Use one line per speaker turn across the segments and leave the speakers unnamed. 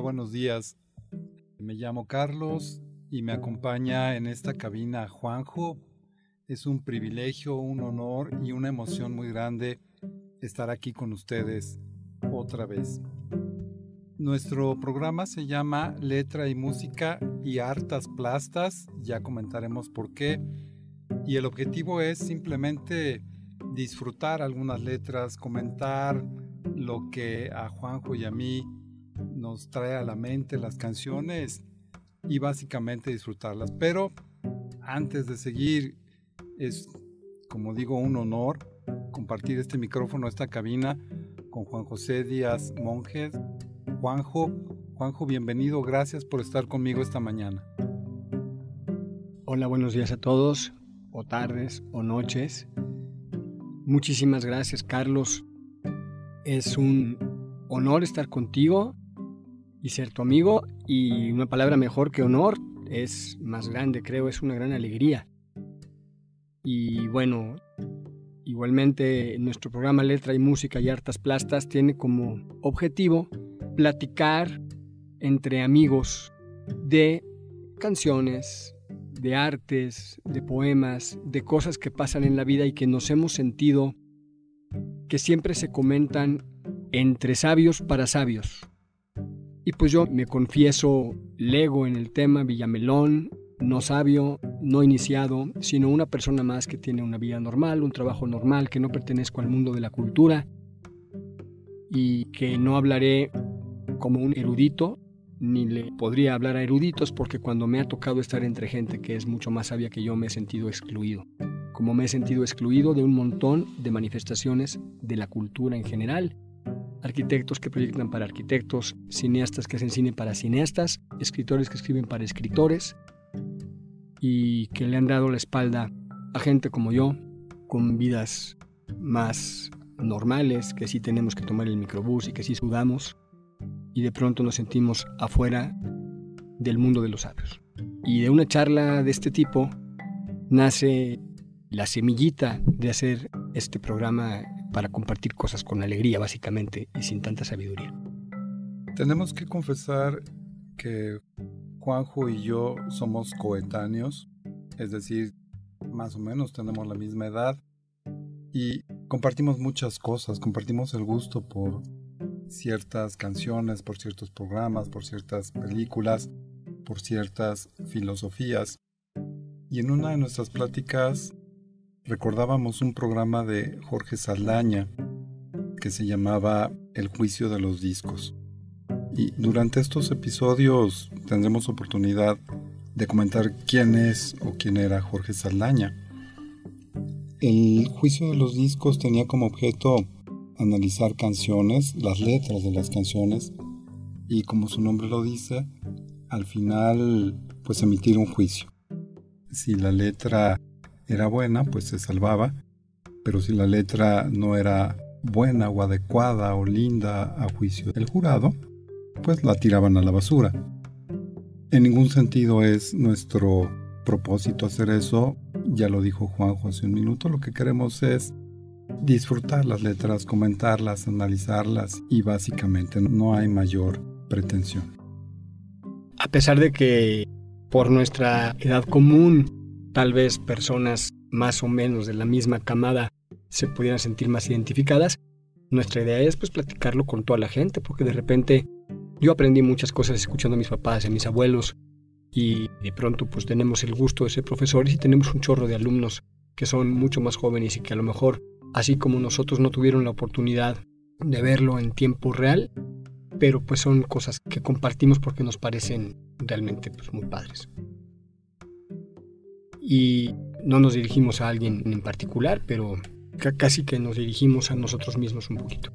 Buenos días. Me llamo Carlos y me acompaña en esta cabina Juanjo. Es un privilegio, un honor y una emoción muy grande estar aquí con ustedes otra vez. Nuestro programa se llama Letra y Música y Hartas Plastas, ya comentaremos por qué. Y el objetivo es simplemente disfrutar algunas letras, comentar lo que a Juanjo y a mí nos trae a la mente las canciones y básicamente disfrutarlas. Pero antes de seguir, es como digo un honor compartir este micrófono, esta cabina con Juan José Díaz Monjes. Juanjo, Juanjo, bienvenido, gracias por estar conmigo esta mañana.
Hola, buenos días a todos, o tardes, o noches. Muchísimas gracias, Carlos. Es un honor estar contigo y ser tu amigo y una palabra mejor que honor es más grande, creo, es una gran alegría. Y bueno, igualmente nuestro programa Letra y Música y Hartas Plastas tiene como objetivo platicar entre amigos de canciones, de artes, de poemas, de cosas que pasan en la vida y que nos hemos sentido que siempre se comentan entre sabios para sabios. Y pues yo me confieso lego en el tema Villamelón, no sabio, no iniciado, sino una persona más que tiene una vida normal, un trabajo normal, que no pertenezco al mundo de la cultura y que no hablaré como un erudito, ni le podría hablar a eruditos porque cuando me ha tocado estar entre gente que es mucho más sabia que yo me he sentido excluido, como me he sentido excluido de un montón de manifestaciones de la cultura en general arquitectos que proyectan para arquitectos, cineastas que hacen cine para cineastas, escritores que escriben para escritores y que le han dado la espalda a gente como yo, con vidas más normales, que sí tenemos que tomar el microbús y que sí sudamos y de pronto nos sentimos afuera del mundo de los sabios. Y de una charla de este tipo nace la semillita de hacer este programa para compartir cosas con alegría, básicamente, y sin tanta sabiduría.
Tenemos que confesar que Juanjo y yo somos coetáneos, es decir, más o menos tenemos la misma edad y compartimos muchas cosas, compartimos el gusto por ciertas canciones, por ciertos programas, por ciertas películas, por ciertas filosofías. Y en una de nuestras pláticas recordábamos un programa de Jorge Saldaña que se llamaba El juicio de los discos. Y durante estos episodios tendremos oportunidad de comentar quién es o quién era Jorge Saldaña. El juicio de los discos tenía como objeto analizar canciones, las letras de las canciones y como su nombre lo dice, al final pues emitir un juicio. Si la letra era buena, pues se salvaba, pero si la letra no era buena o adecuada o linda a juicio del jurado, pues la tiraban a la basura. En ningún sentido es nuestro propósito hacer eso, ya lo dijo Juanjo hace un minuto, lo que queremos es disfrutar las letras, comentarlas, analizarlas y básicamente no hay mayor pretensión.
A pesar de que por nuestra edad común tal vez personas más o menos de la misma camada se pudieran sentir más identificadas. Nuestra idea es pues platicarlo con toda la gente, porque de repente yo aprendí muchas cosas escuchando a mis papás y a mis abuelos y de pronto pues tenemos el gusto de ser profesores y tenemos un chorro de alumnos que son mucho más jóvenes y que a lo mejor, así como nosotros no tuvieron la oportunidad de verlo en tiempo real, pero pues son cosas que compartimos porque nos parecen realmente pues, muy padres y no nos dirigimos a alguien en particular, pero casi que nos dirigimos a nosotros mismos un poquito.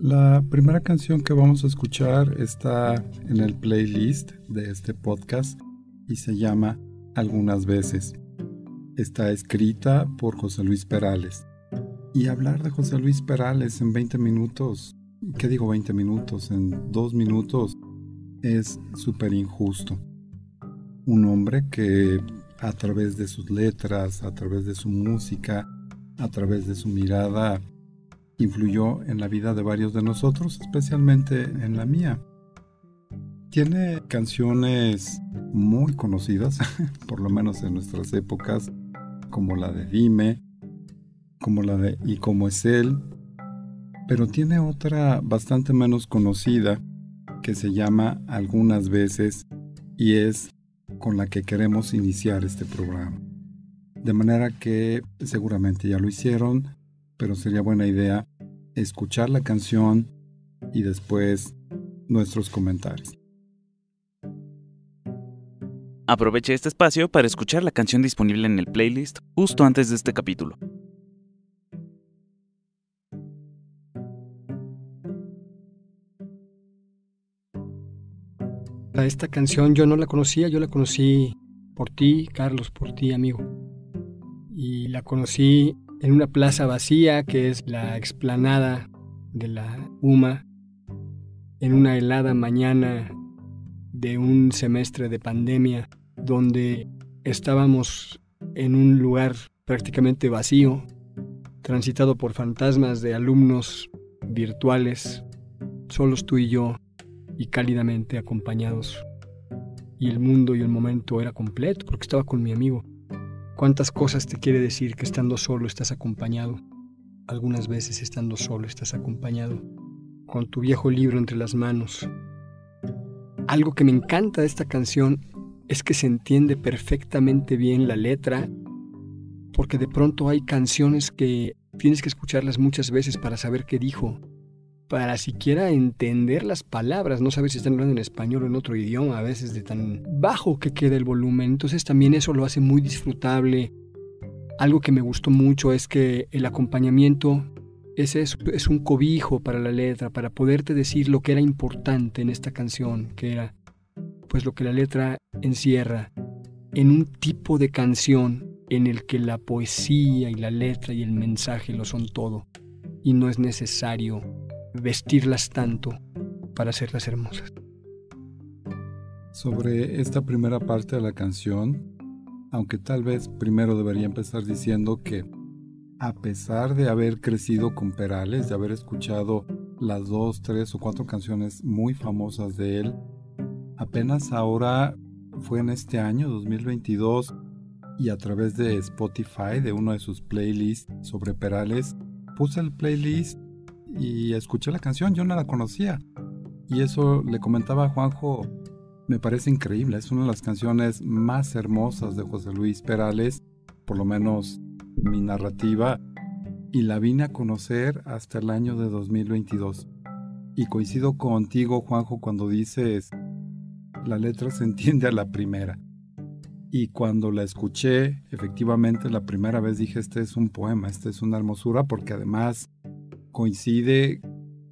La primera canción que vamos a escuchar está en el playlist de este podcast y se llama Algunas veces. Está escrita por José Luis Perales. Y hablar de José Luis Perales en 20 minutos, ¿qué digo 20 minutos? En dos minutos es súper injusto. Un hombre que a través de sus letras, a través de su música, a través de su mirada, influyó en la vida de varios de nosotros, especialmente en la mía. Tiene canciones muy conocidas, por lo menos en nuestras épocas, como la de Dime, como la de Y como es él, pero tiene otra bastante menos conocida que se llama Algunas veces y es con la que queremos iniciar este programa. De manera que seguramente ya lo hicieron, pero sería buena idea escuchar la canción y después nuestros comentarios.
Aproveche este espacio para escuchar la canción disponible en el playlist justo antes de este capítulo.
Esta canción yo no la conocía, yo la conocí por ti, Carlos, por ti, amigo. Y la conocí en una plaza vacía que es la explanada de la UMA, en una helada mañana de un semestre de pandemia, donde estábamos en un lugar prácticamente vacío, transitado por fantasmas de alumnos virtuales, solos tú y yo, y cálidamente acompañados. Y el mundo y el momento era completo porque estaba con mi amigo. ¿Cuántas cosas te quiere decir que estando solo estás acompañado? Algunas veces estando solo estás acompañado, con tu viejo libro entre las manos. Algo que me encanta de esta canción es que se entiende perfectamente bien la letra, porque de pronto hay canciones que tienes que escucharlas muchas veces para saber qué dijo para siquiera entender las palabras, no saber si están hablando en español o en otro idioma, a veces de tan bajo que queda el volumen. Entonces también eso lo hace muy disfrutable. Algo que me gustó mucho es que el acompañamiento es es un cobijo para la letra, para poderte decir lo que era importante en esta canción, que era pues lo que la letra encierra en un tipo de canción en el que la poesía y la letra y el mensaje lo son todo y no es necesario vestirlas tanto para hacerlas hermosas.
Sobre esta primera parte de la canción, aunque tal vez primero debería empezar diciendo que a pesar de haber crecido con Perales, de haber escuchado las dos, tres o cuatro canciones muy famosas de él, apenas ahora fue en este año 2022 y a través de Spotify, de uno de sus playlists sobre Perales, puse el playlist y escuché la canción, yo no la conocía. Y eso le comentaba a Juanjo, me parece increíble, es una de las canciones más hermosas de José Luis Perales, por lo menos mi narrativa, y la vine a conocer hasta el año de 2022. Y coincido contigo, Juanjo, cuando dices, la letra se entiende a la primera. Y cuando la escuché, efectivamente la primera vez dije, este es un poema, este es una hermosura, porque además coincide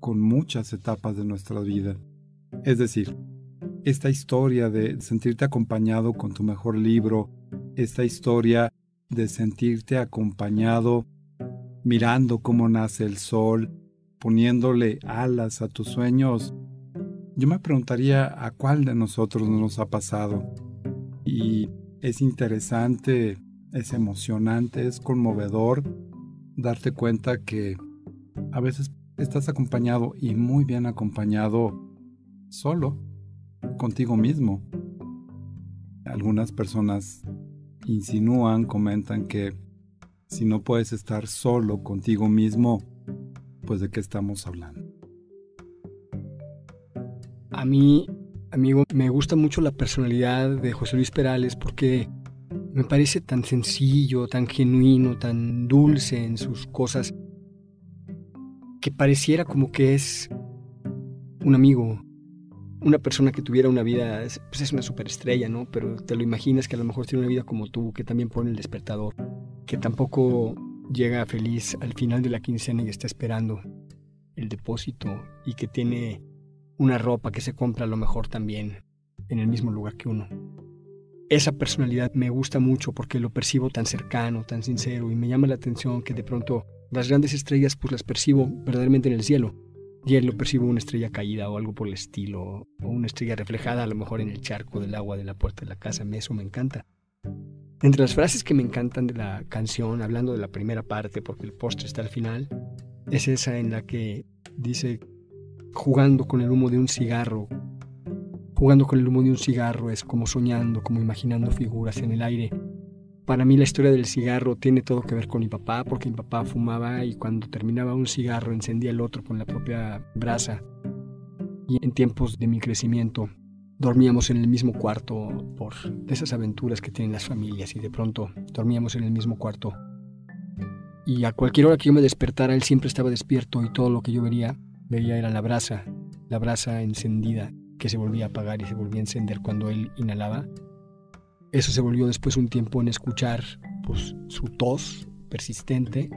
con muchas etapas de nuestra vida. Es decir, esta historia de sentirte acompañado con tu mejor libro, esta historia de sentirte acompañado mirando cómo nace el sol, poniéndole alas a tus sueños, yo me preguntaría a cuál de nosotros nos ha pasado. Y es interesante, es emocionante, es conmovedor darte cuenta que a veces estás acompañado y muy bien acompañado solo, contigo mismo. Algunas personas insinúan, comentan que si no puedes estar solo contigo mismo, pues de qué estamos hablando.
A mí, amigo, me gusta mucho la personalidad de José Luis Perales porque me parece tan sencillo, tan genuino, tan dulce en sus cosas que pareciera como que es un amigo, una persona que tuviera una vida, pues es una superestrella, ¿no? Pero te lo imaginas que a lo mejor tiene una vida como tú, que también pone el despertador, que tampoco llega feliz al final de la quincena y está esperando el depósito y que tiene una ropa que se compra a lo mejor también en el mismo lugar que uno. Esa personalidad me gusta mucho porque lo percibo tan cercano, tan sincero y me llama la atención que de pronto las grandes estrellas pues las percibo verdaderamente en el cielo. Y él lo percibo una estrella caída o algo por el estilo, o una estrella reflejada a lo mejor en el charco del agua de la puerta de la casa. Eso me encanta. Entre las frases que me encantan de la canción, hablando de la primera parte, porque el postre está al final, es esa en la que dice, jugando con el humo de un cigarro, jugando con el humo de un cigarro, es como soñando, como imaginando figuras en el aire. Para mí la historia del cigarro tiene todo que ver con mi papá, porque mi papá fumaba y cuando terminaba un cigarro encendía el otro con la propia brasa. Y en tiempos de mi crecimiento dormíamos en el mismo cuarto por esas aventuras que tienen las familias y de pronto dormíamos en el mismo cuarto. Y a cualquier hora que yo me despertara, él siempre estaba despierto y todo lo que yo vería, veía era la brasa, la brasa encendida que se volvía a apagar y se volvía a encender cuando él inhalaba eso se volvió después un tiempo en escuchar pues, su tos persistente,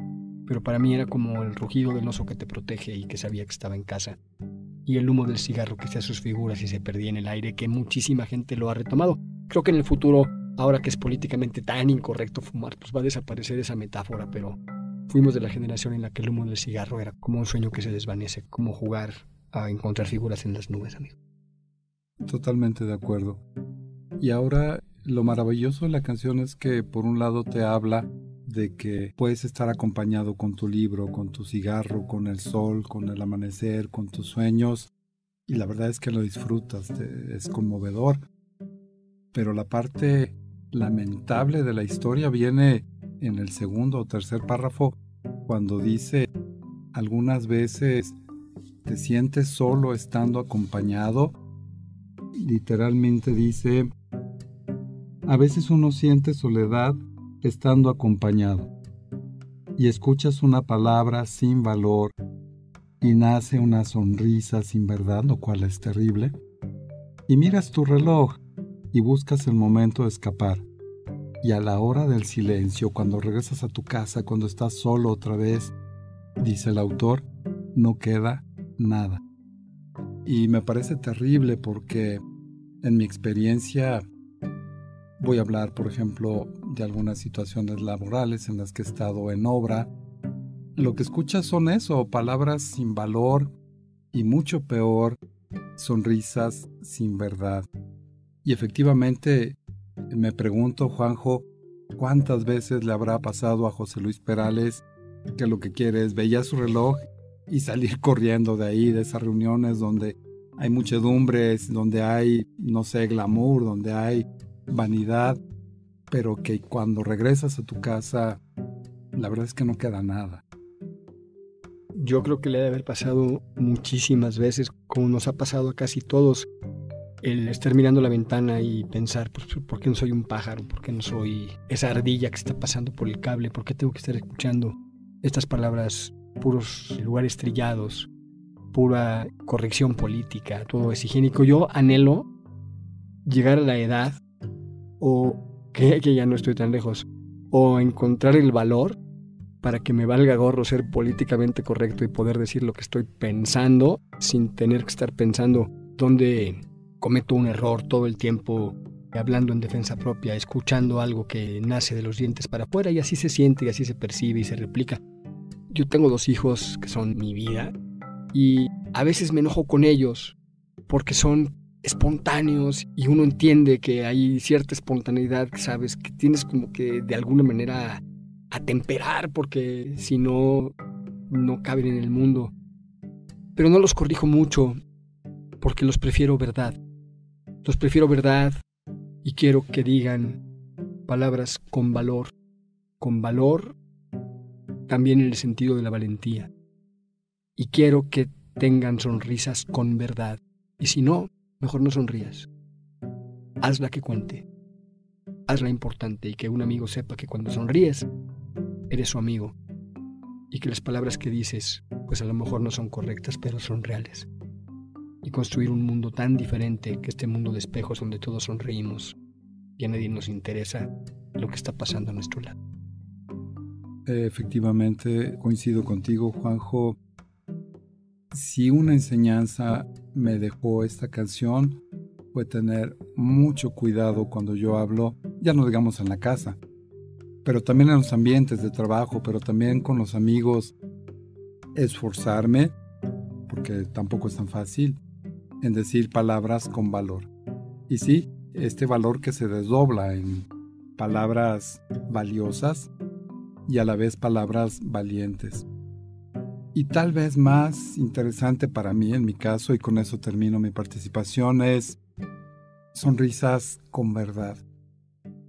pero para mí era como el rugido del oso que te protege y que sabía que estaba en casa. Y el humo del cigarro que hacía sus figuras y se perdía en el aire, que muchísima gente lo ha retomado. Creo que en el futuro, ahora que es políticamente tan incorrecto fumar, pues va a desaparecer esa metáfora, pero fuimos de la generación en la que el humo del cigarro era como un sueño que se desvanece, como jugar a encontrar figuras en las nubes, amigo.
Totalmente de acuerdo. Y ahora lo maravilloso de la canción es que por un lado te habla de que puedes estar acompañado con tu libro, con tu cigarro, con el sol, con el amanecer, con tus sueños, y la verdad es que lo disfrutas, es conmovedor. Pero la parte lamentable de la historia viene en el segundo o tercer párrafo, cuando dice, algunas veces te sientes solo estando acompañado, literalmente dice, a veces uno siente soledad estando acompañado y escuchas una palabra sin valor y nace una sonrisa sin verdad, lo cual es terrible, y miras tu reloj y buscas el momento de escapar. Y a la hora del silencio, cuando regresas a tu casa, cuando estás solo otra vez, dice el autor, no queda nada. Y me parece terrible porque en mi experiencia Voy a hablar, por ejemplo, de algunas situaciones laborales en las que he estado en obra. Lo que escuchas son eso, palabras sin valor y mucho peor, sonrisas sin verdad. Y efectivamente, me pregunto, Juanjo, ¿cuántas veces le habrá pasado a José Luis Perales que lo que quiere es veía su reloj y salir corriendo de ahí, de esas reuniones donde hay muchedumbres, donde hay, no sé, glamour, donde hay vanidad, pero que cuando regresas a tu casa, la verdad es que no queda nada.
Yo creo que le debe haber pasado muchísimas veces, como nos ha pasado a casi todos, el estar mirando la ventana y pensar, pues, ¿por qué no soy un pájaro? ¿Por qué no soy esa ardilla que está pasando por el cable? ¿Por qué tengo que estar escuchando estas palabras, puros lugares trillados, pura corrección política, todo es higiénico? Yo anhelo llegar a la edad o que, ya no estoy tan lejos, o encontrar el valor para que me valga gorro ser políticamente correcto y poder decir lo que estoy pensando sin tener que estar pensando dónde cometo un error todo el tiempo hablando en defensa propia, escuchando algo que nace de los dientes para afuera y así se siente y así se percibe y se replica. Yo tengo dos hijos que son mi vida y a veces me enojo con ellos porque son espontáneos y uno entiende que hay cierta espontaneidad, sabes, que tienes como que de alguna manera atemperar porque si no, no caben en el mundo. Pero no los corrijo mucho porque los prefiero verdad. Los prefiero verdad y quiero que digan palabras con valor. Con valor también en el sentido de la valentía. Y quiero que tengan sonrisas con verdad. Y si no, mejor no sonrías. Hazla que cuente. Hazla importante y que un amigo sepa que cuando sonríes, eres su amigo. Y que las palabras que dices, pues a lo mejor no son correctas, pero son reales. Y construir un mundo tan diferente que este mundo de espejos donde todos sonreímos y a nadie nos interesa lo que está pasando a nuestro lado.
Efectivamente, coincido contigo, Juanjo. Si una enseñanza me dejó esta canción fue tener mucho cuidado cuando yo hablo, ya no digamos en la casa, pero también en los ambientes de trabajo, pero también con los amigos, esforzarme, porque tampoco es tan fácil, en decir palabras con valor. Y sí, este valor que se desdobla en palabras valiosas y a la vez palabras valientes. Y tal vez más interesante para mí en mi caso, y con eso termino mi participación, es sonrisas con verdad,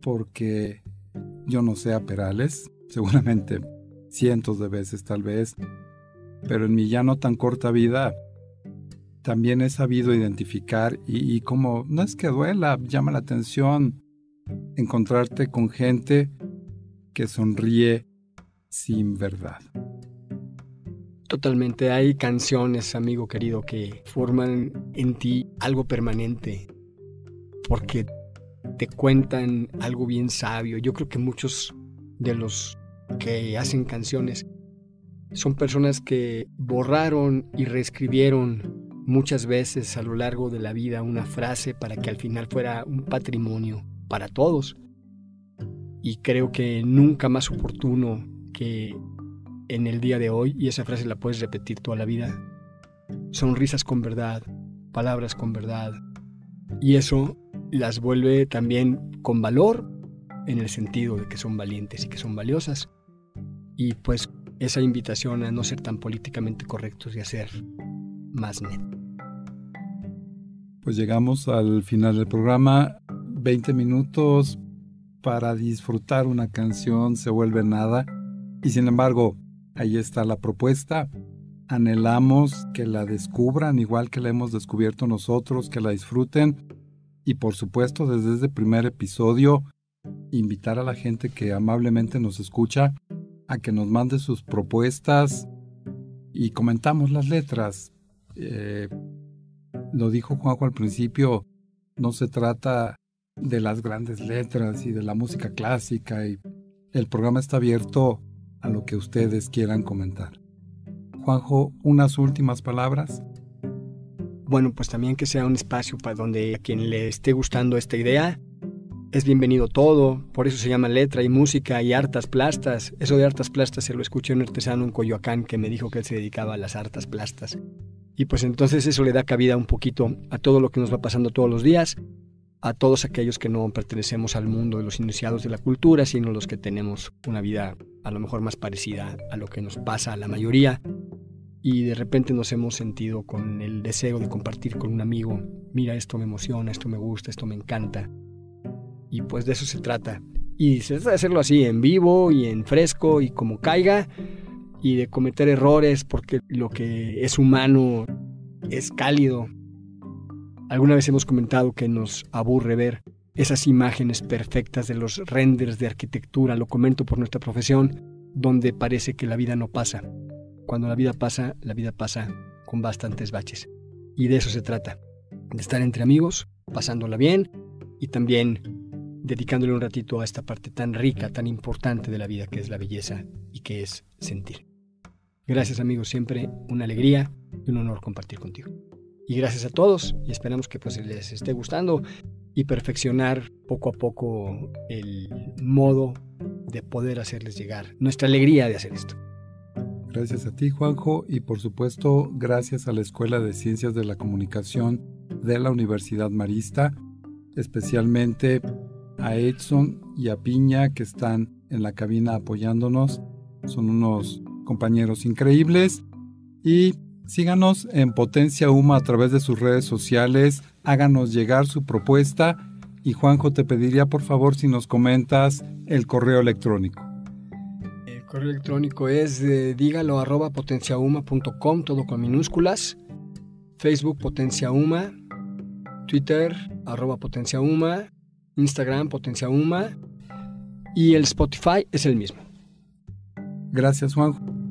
porque yo no sé a Perales, seguramente cientos de veces tal vez, pero en mi ya no tan corta vida también he sabido identificar y, como no es que duela, llama la atención encontrarte con gente que sonríe sin verdad.
Totalmente, hay canciones, amigo querido, que forman en ti algo permanente, porque te cuentan algo bien sabio. Yo creo que muchos de los que hacen canciones son personas que borraron y reescribieron muchas veces a lo largo de la vida una frase para que al final fuera un patrimonio para todos. Y creo que nunca más oportuno que en el día de hoy, y esa frase la puedes repetir toda la vida, sonrisas con verdad, palabras con verdad. Y eso las vuelve también con valor en el sentido de que son valientes y que son valiosas. Y pues esa invitación a no ser tan políticamente correctos y a ser más net.
Pues llegamos al final del programa. 20 minutos para disfrutar una canción se vuelve nada. Y sin embargo, ahí está la propuesta. Anhelamos que la descubran igual que la hemos descubierto nosotros, que la disfruten. Y por supuesto, desde este primer episodio, invitar a la gente que amablemente nos escucha a que nos mande sus propuestas y comentamos las letras. Eh, lo dijo Juanjo al principio, no se trata de las grandes letras y de la música clásica y el programa está abierto a lo que ustedes quieran comentar. Juanjo, unas últimas palabras.
Bueno, pues también que sea un espacio para donde a quien le esté gustando esta idea es bienvenido todo, por eso se llama letra y música y hartas plastas. Eso de hartas plastas se lo escuché a un artesano en Coyoacán que me dijo que él se dedicaba a las hartas plastas. Y pues entonces eso le da cabida un poquito a todo lo que nos va pasando todos los días, a todos aquellos que no pertenecemos al mundo de los iniciados de la cultura, sino los que tenemos una vida a lo mejor más parecida a lo que nos pasa a la mayoría. Y de repente nos hemos sentido con el deseo de compartir con un amigo, mira, esto me emociona, esto me gusta, esto me encanta y pues de eso se trata. Y se trata de hacerlo así, en vivo y en fresco y como caiga. Y de cometer errores porque lo que es humano es cálido. Alguna vez hemos comentado que nos aburre ver esas imágenes perfectas de los renders de arquitectura, lo comento por nuestra profesión, donde parece que la vida no pasa. Cuando la vida pasa, la vida pasa con bastantes baches. Y de eso se trata, de estar entre amigos, pasándola bien y también dedicándole un ratito a esta parte tan rica, tan importante de la vida que es la belleza y que es sentir. Gracias amigos, siempre una alegría y un honor compartir contigo. Y gracias a todos y esperamos que pues les esté gustando y perfeccionar poco a poco el modo de poder hacerles llegar nuestra alegría de hacer esto.
Gracias a ti Juanjo y por supuesto gracias a la Escuela de Ciencias de la Comunicación de la Universidad Marista, especialmente a Edson y a Piña que están en la cabina apoyándonos. Son unos compañeros increíbles. Y síganos en Potencia Uma a través de sus redes sociales. Háganos llegar su propuesta. Y Juanjo, te pediría por favor si nos comentas el correo electrónico.
El correo electrónico es de dígalo arroba potenciauma.com, todo con minúsculas. Facebook Potencia Uma, Twitter arroba Potencia Uma, Instagram Potencia Uma y el Spotify es el mismo.
Gracias Juan.